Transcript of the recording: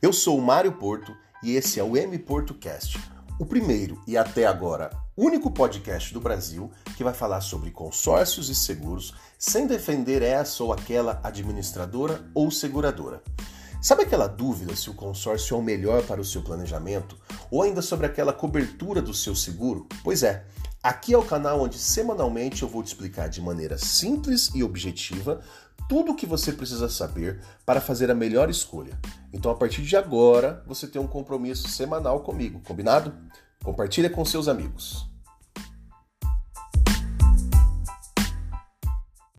Eu sou o Mário Porto e esse é o M PortoCast, o primeiro e até agora único podcast do Brasil que vai falar sobre consórcios e seguros sem defender essa ou aquela administradora ou seguradora. Sabe aquela dúvida se o consórcio é o melhor para o seu planejamento ou ainda sobre aquela cobertura do seu seguro? Pois é, aqui é o canal onde semanalmente eu vou te explicar de maneira simples e objetiva tudo o que você precisa saber para fazer a melhor escolha. Então, a partir de agora, você tem um compromisso semanal comigo, combinado? Compartilha com seus amigos.